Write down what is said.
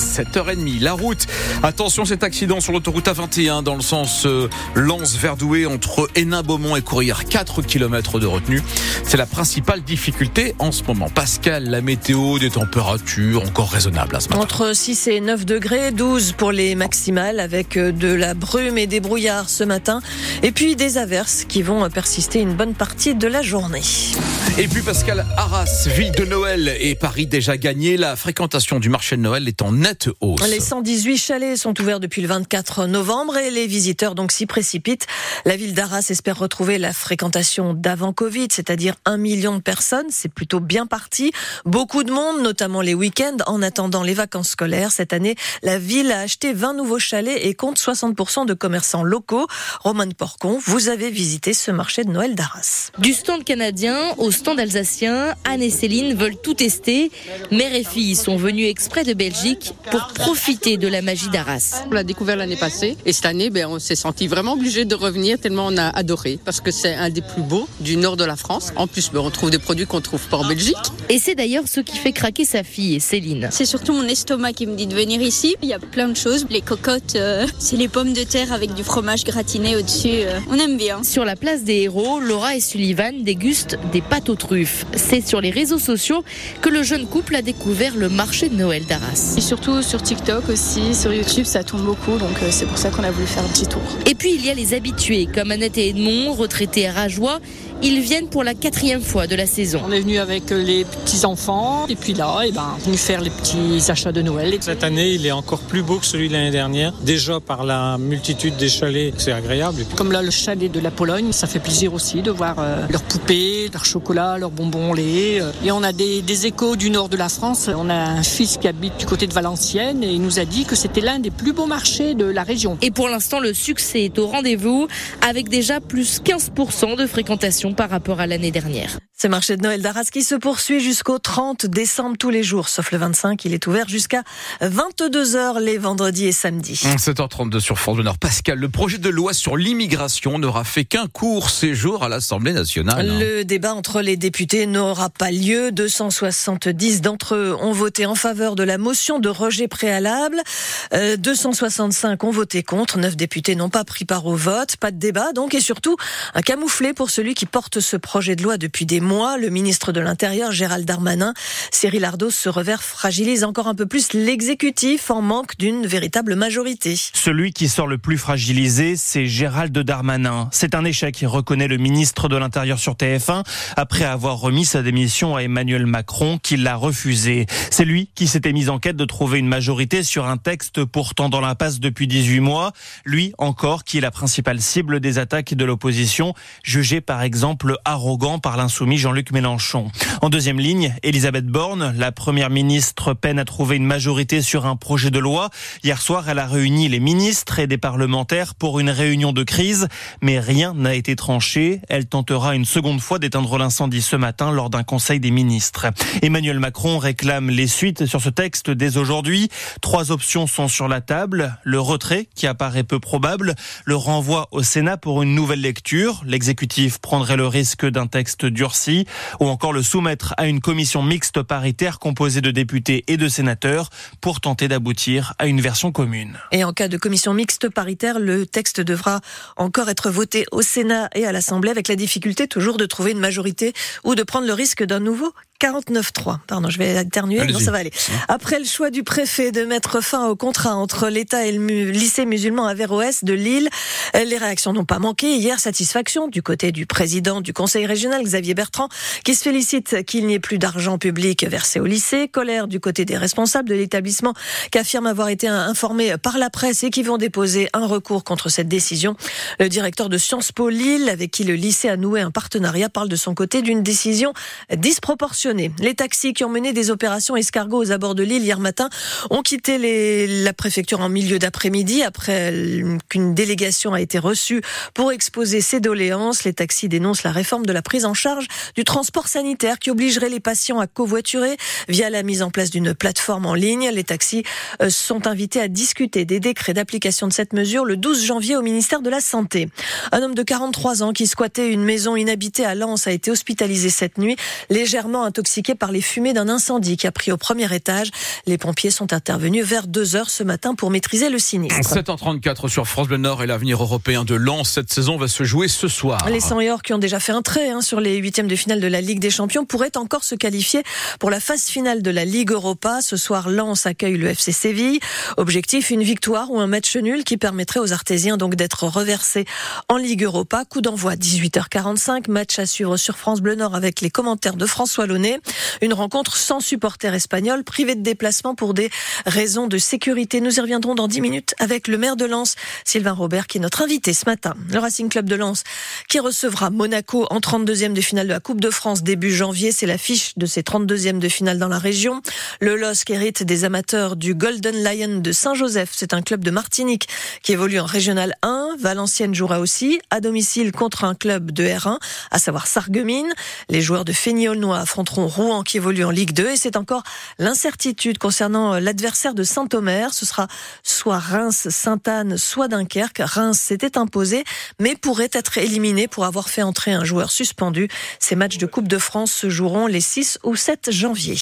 Yes. 7h30. La route. Attention, cet accident sur l'autoroute A21 dans le sens euh, Lens-Verdoué entre Hénin-Beaumont et Courrières. 4 km de retenue. C'est la principale difficulté en ce moment. Pascal, la météo, des températures encore raisonnables à ce matin. Entre 6 et 9 degrés, 12 pour les maximales avec euh, de la brume et des brouillards ce matin. Et puis des averses qui vont persister une bonne partie de la journée. Et puis Pascal, Arras, ville de Noël et Paris déjà gagné. La fréquentation du marché de Noël est en nette hausse. Les 118 chalets sont ouverts depuis le 24 novembre et les visiteurs donc s'y précipitent. La ville d'Arras espère retrouver la fréquentation d'avant Covid, c'est-à-dire un million de personnes. C'est plutôt bien parti. Beaucoup de monde, notamment les week-ends, en attendant les vacances scolaires. Cette année, la ville a acheté 20 nouveaux chalets et compte 60% de commerçants locaux. Roman Porcon, vous avez visité ce marché de Noël d'Arras. Du stand canadien au stand alsacien, Anne et Céline veulent tout tester. Mère et fille sont venues exprès de Belgique pour profiter de la magie d'Arras. On l'a découvert l'année passée et cette année, ben, on s'est senti vraiment obligé de revenir tellement on a adoré parce que c'est un des plus beaux du nord de la France. En plus, ben, on trouve des produits qu'on trouve pas en Belgique. Et c'est d'ailleurs ce qui fait craquer sa fille, Céline. C'est surtout mon estomac qui me dit de venir ici. Il y a plein de choses. Les cocottes, euh, c'est les pommes de terre avec du fromage gratiné au-dessus. Euh, on aime bien. Sur la place des héros, Laura et Sullivan dégustent des pâtes aux truffes. C'est sur les réseaux sociaux que le jeune couple a découvert le marché de Noël d'Arras. Et surtout sur TikTok aussi, sur YouTube, ça tourne beaucoup, donc euh, c'est pour ça qu'on a voulu faire un petit tour. Et puis il y a les habitués, comme Annette et Edmond, retraités à Rajoie. Ils viennent pour la quatrième fois de la saison. On est venu avec les petits-enfants et puis là, eh ben, venu faire les petits achats de Noël. Cette année, il est encore plus beau que celui de l'année dernière. Déjà par la multitude des chalets, c'est agréable. Comme là, le chalet de la Pologne, ça fait plaisir aussi de voir euh, leurs poupées, leurs chocolats, leurs bonbons lait. Et on a des, des échos du nord de la France. On a un fils qui habite du côté de Valenciennes et il nous a dit que c'était l'un des plus beaux marchés de la région. Et pour l'instant, le succès est au rendez-vous avec déjà plus 15% de fréquentation par rapport à l'année dernière. Ce marché de Noël d'Arras qui se poursuit jusqu'au 30 décembre tous les jours, sauf le 25. Il est ouvert jusqu'à 22h les vendredis et samedis. 7h32 sur France Nord. Pascal, le projet de loi sur l'immigration n'aura fait qu'un court séjour à l'Assemblée nationale. Le débat entre les députés n'aura pas lieu. 270 d'entre eux ont voté en faveur de la motion de rejet préalable. Euh, 265 ont voté contre. 9 députés n'ont pas pris part au vote. Pas de débat donc et surtout un camouflet pour celui qui porte ce projet de loi depuis des mois. Le ministre de l'Intérieur, Gérald Darmanin. Cyril Ardos, ce revers fragilise encore un peu plus l'exécutif en manque d'une véritable majorité. Celui qui sort le plus fragilisé, c'est Gérald Darmanin. C'est un échec, reconnaît le ministre de l'Intérieur sur TF1, après avoir remis sa démission à Emmanuel Macron, qui l'a refusé. C'est lui qui s'était mis en quête de trouver une majorité sur un texte pourtant dans l'impasse depuis 18 mois. Lui encore, qui est la principale cible des attaques de l'opposition, jugé par exemple arrogant par l'insoumis Jean-Luc Mélenchon. En deuxième ligne, Elisabeth Borne, la première ministre, peine à trouver une majorité sur un projet de loi. Hier soir, elle a réuni les ministres et des parlementaires pour une réunion de crise, mais rien n'a été tranché. Elle tentera une seconde fois d'éteindre l'incendie ce matin lors d'un conseil des ministres. Emmanuel Macron réclame les suites sur ce texte dès aujourd'hui. Trois options sont sur la table. Le retrait, qui apparaît peu probable, le renvoi au Sénat pour une nouvelle lecture. L'exécutif prendrait le risque d'un texte durci, ou encore le soumettre à une commission mixte paritaire composée de députés et de sénateurs pour tenter d'aboutir à une version commune. Et en cas de commission mixte paritaire, le texte devra encore être voté au Sénat et à l'Assemblée avec la difficulté toujours de trouver une majorité ou de prendre le risque d'un nouveau 49-3. Pardon, je vais éternuer. Non, ça va aller. Après le choix du préfet de mettre fin au contrat entre l'État et le mu- lycée musulman Averroès de Lille, euh, les réactions n'ont pas manqué. Hier, satisfaction du côté du président du conseil régional, Xavier Bertrand, qui se félicite qu'il n'y ait plus d'argent public versé au lycée. Colère du côté des responsables de l'établissement, qui affirment avoir été informés par la presse et qui vont déposer un recours contre cette décision. Le directeur de Sciences Po Lille, avec qui le lycée a noué un partenariat, parle de son côté d'une décision disproportionnée. Les taxis qui ont mené des opérations escargots aux abords de Lille hier matin ont quitté la préfecture en milieu d'après-midi après qu'une délégation a été reçue pour exposer ses doléances. Les taxis dénoncent la réforme de la prise en charge du transport sanitaire qui obligerait les patients à covoiturer via la mise en place d'une plateforme en ligne. Les taxis euh, sont invités à discuter des décrets d'application de cette mesure le 12 janvier au ministère de la Santé. Un homme de 43 ans qui squattait une maison inhabitée à Lens a été hospitalisé cette nuit, légèrement intoxiqué par les fumées d'un incendie qui a pris au premier étage. Les pompiers sont intervenus vers 2 heures ce matin pour maîtriser le sinistre. 7h34 sur France Bleu Nord et l'avenir européen de Lens. Cette saison va se jouer ce soir. Les 100 qui ont déjà fait un trait hein, sur les huitièmes de finale de la Ligue des Champions pourraient encore se qualifier pour la phase finale de la Ligue Europa. Ce soir, Lens accueille le FC Séville. Objectif, une victoire ou un match nul qui permettrait aux Artésiens donc d'être reversés en Ligue Europa. Coup d'envoi 18h45, match à suivre sur France Bleu Nord avec les commentaires de François Launay. Une rencontre sans supporters espagnols, privés de déplacement pour des raisons de sécurité. Nous y reviendrons dans 10 minutes avec le maire de Lens, Sylvain Robert, qui est notre invité ce matin. Le Racing Club de Lens qui recevra Monaco en 32e de finale de la Coupe de France début janvier. C'est l'affiche de ces 32e de finale dans la région. Le LOSC hérite des amateurs du Golden Lion de Saint-Joseph. C'est un club de Martinique qui évolue en Régional 1. Valenciennes jouera aussi à domicile contre un club de R1, à savoir Sarreguemines. Les joueurs de Fény-Aulnois Rouen qui évolue en Ligue 2 et c'est encore l'incertitude concernant l'adversaire de Saint-Omer. Ce sera soit Reims, Sainte-Anne, soit Dunkerque. Reims s'était imposé, mais pourrait être éliminé pour avoir fait entrer un joueur suspendu. Ces matchs de Coupe de France se joueront les 6 ou 7 janvier.